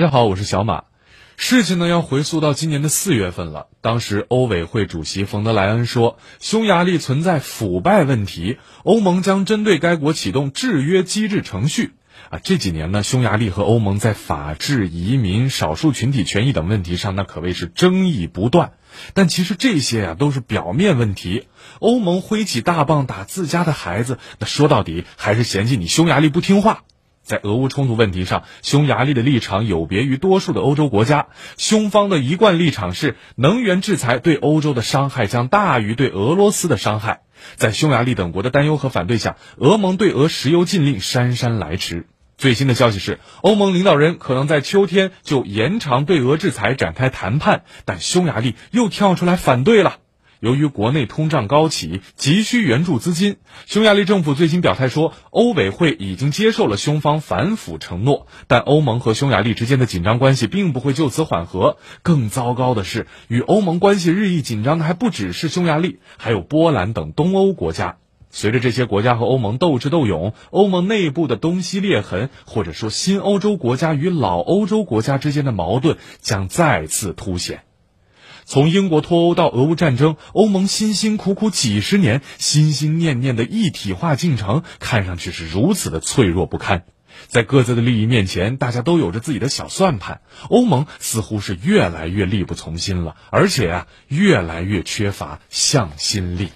大家好，我是小马。事情呢要回溯到今年的四月份了，当时欧委会主席冯德莱恩说，匈牙利存在腐败问题，欧盟将针对该国启动制约机制程序。啊，这几年呢，匈牙利和欧盟在法治、移民、少数群体权益等问题上，那可谓是争议不断。但其实这些呀，都是表面问题。欧盟挥起大棒打自家的孩子，那说到底还是嫌弃你匈牙利不听话。在俄乌冲突问题上，匈牙利的立场有别于多数的欧洲国家。匈方的一贯立场是，能源制裁对欧洲的伤害将大于对俄罗斯的伤害。在匈牙利等国的担忧和反对下，俄盟对俄石油禁令姗姗来迟。最新的消息是，欧盟领导人可能在秋天就延长对俄制裁展开谈判，但匈牙利又跳出来反对了。由于国内通胀高企，急需援助资金。匈牙利政府最新表态说，欧委会已经接受了匈方反腐承诺，但欧盟和匈牙利之间的紧张关系并不会就此缓和。更糟糕的是，与欧盟关系日益紧张的还不只是匈牙利，还有波兰等东欧国家。随着这些国家和欧盟斗智斗勇，欧盟内部的东西裂痕，或者说新欧洲国家与老欧洲国家之间的矛盾将再次凸显。从英国脱欧到俄乌战争，欧盟辛辛苦苦几十年、心心念念的一体化进程，看上去是如此的脆弱不堪。在各自的利益面前，大家都有着自己的小算盘。欧盟似乎是越来越力不从心了，而且啊，越来越缺乏向心力。